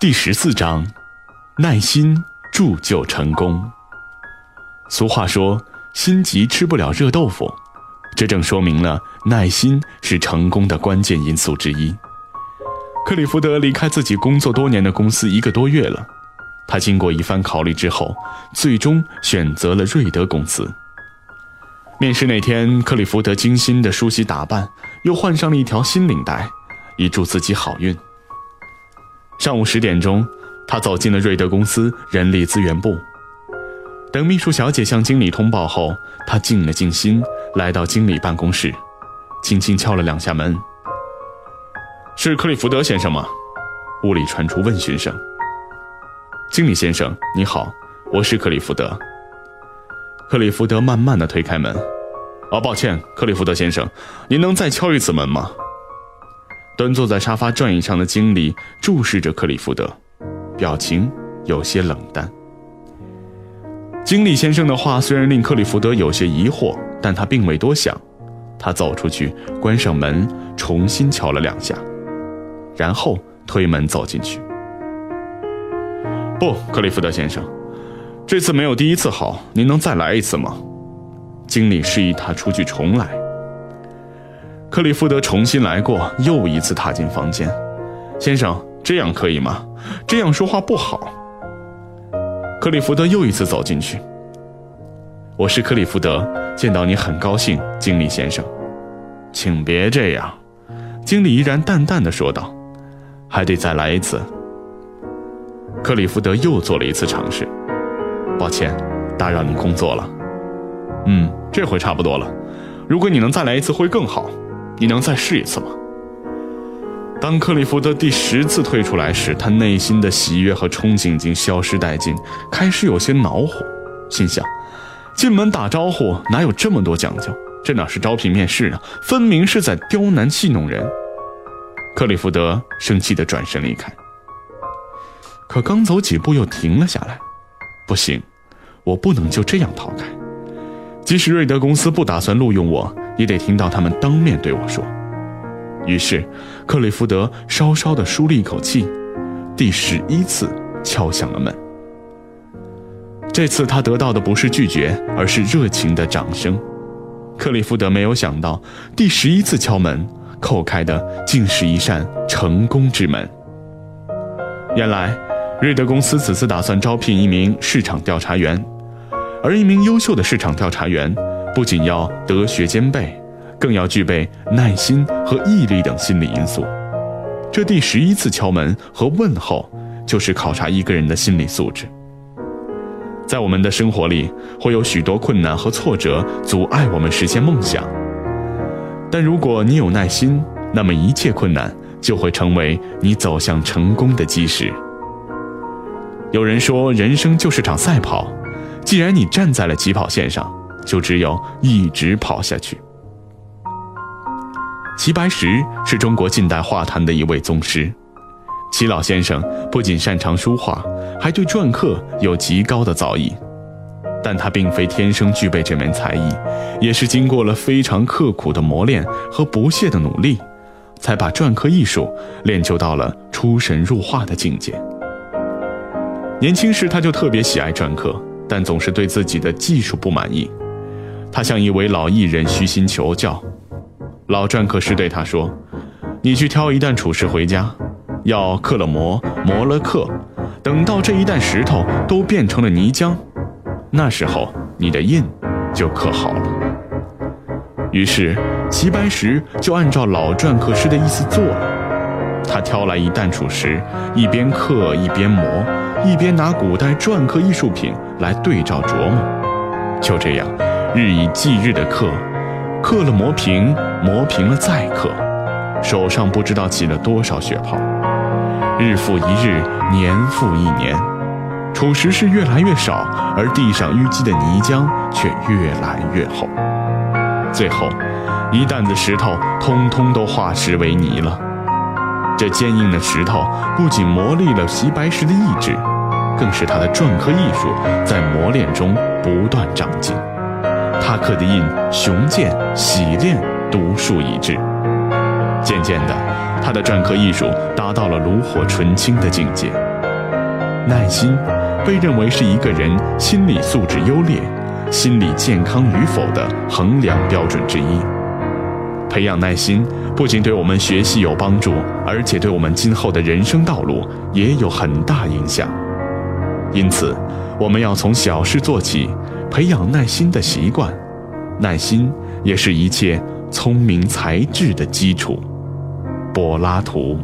第十四章，耐心铸就成功。俗话说：“心急吃不了热豆腐。”这正说明了耐心是成功的关键因素之一。克里福德离开自己工作多年的公司一个多月了，他经过一番考虑之后，最终选择了瑞德公司。面试那天，克里福德精心的梳洗打扮，又换上了一条新领带，以祝自己好运。上午十点钟，他走进了瑞德公司人力资源部。等秘书小姐向经理通报后，他静了静心，来到经理办公室，轻轻敲了两下门。“是克里福德先生吗？”屋里传出问询声。“经理先生，你好，我是克里福德。”克里福德慢慢的推开门。“哦，抱歉，克里福德先生，您能再敲一次门吗？”端坐在沙发转椅上的经理注视着克里福德，表情有些冷淡。经理先生的话虽然令克里福德有些疑惑，但他并未多想。他走出去，关上门，重新敲了两下，然后推门走进去。不，克里福德先生，这次没有第一次好，您能再来一次吗？经理示意他出去重来。克里福德重新来过，又一次踏进房间。先生，这样可以吗？这样说话不好。克里福德又一次走进去。我是克里福德，见到你很高兴，经理先生。请别这样，经理依然淡淡的说道。还得再来一次。克里福德又做了一次尝试。抱歉，打扰你工作了。嗯，这回差不多了。如果你能再来一次，会更好。你能再试一次吗？当克里福德第十次退出来时，他内心的喜悦和憧憬已经消失殆尽，开始有些恼火，心想：进门打招呼哪有这么多讲究？这哪是招聘面试啊，分明是在刁难戏弄人！克里福德生气地转身离开，可刚走几步又停了下来。不行，我不能就这样逃开。即使瑞德公司不打算录用我。也得听到他们当面对我说。于是，克里福德稍稍地舒了一口气，第十一次敲响了门。这次他得到的不是拒绝，而是热情的掌声。克里福德没有想到，第十一次敲门，叩开的竟是一扇成功之门。原来，瑞德公司此次打算招聘一名市场调查员，而一名优秀的市场调查员。不仅要德学兼备，更要具备耐心和毅力等心理因素。这第十一次敲门和问候，就是考察一个人的心理素质。在我们的生活里，会有许多困难和挫折阻碍我们实现梦想。但如果你有耐心，那么一切困难就会成为你走向成功的基石。有人说，人生就是场赛跑，既然你站在了起跑线上。就只有一直跑下去。齐白石是中国近代画坛的一位宗师。齐老先生不仅擅长书画，还对篆刻有极高的造诣。但他并非天生具备这门才艺，也是经过了非常刻苦的磨练和不懈的努力，才把篆刻艺术练就到了出神入化的境界。年轻时他就特别喜爱篆刻，但总是对自己的技术不满意。他向一位老艺人虚心求教，老篆刻师对他说：“你去挑一担土石回家，要刻了磨，磨了刻，等到这一担石头都变成了泥浆，那时候你的印就刻好了。”于是齐白石就按照老篆刻师的意思做了。他挑来一担土石，一边刻一边磨，一边拿古代篆刻艺术品来对照琢磨，就这样。日以继日的刻，刻了磨平，磨平了再刻，手上不知道起了多少血泡。日复一日，年复一年，储石是越来越少，而地上淤积的泥浆却越来越厚。最后，一担子石头通通都化石为泥了。这坚硬的石头不仅磨砺了齐白石的意志，更是他的篆刻艺术在磨练中不断长进。他刻的印雄健、洗练、独树一帜。渐渐的，他的篆刻艺术达到了炉火纯青的境界。耐心被认为是一个人心理素质优劣、心理健康与否的衡量标准之一。培养耐心不仅对我们学习有帮助，而且对我们今后的人生道路也有很大影响。因此，我们要从小事做起，培养耐心的习惯。耐心也是一切聪明才智的基础。柏拉图。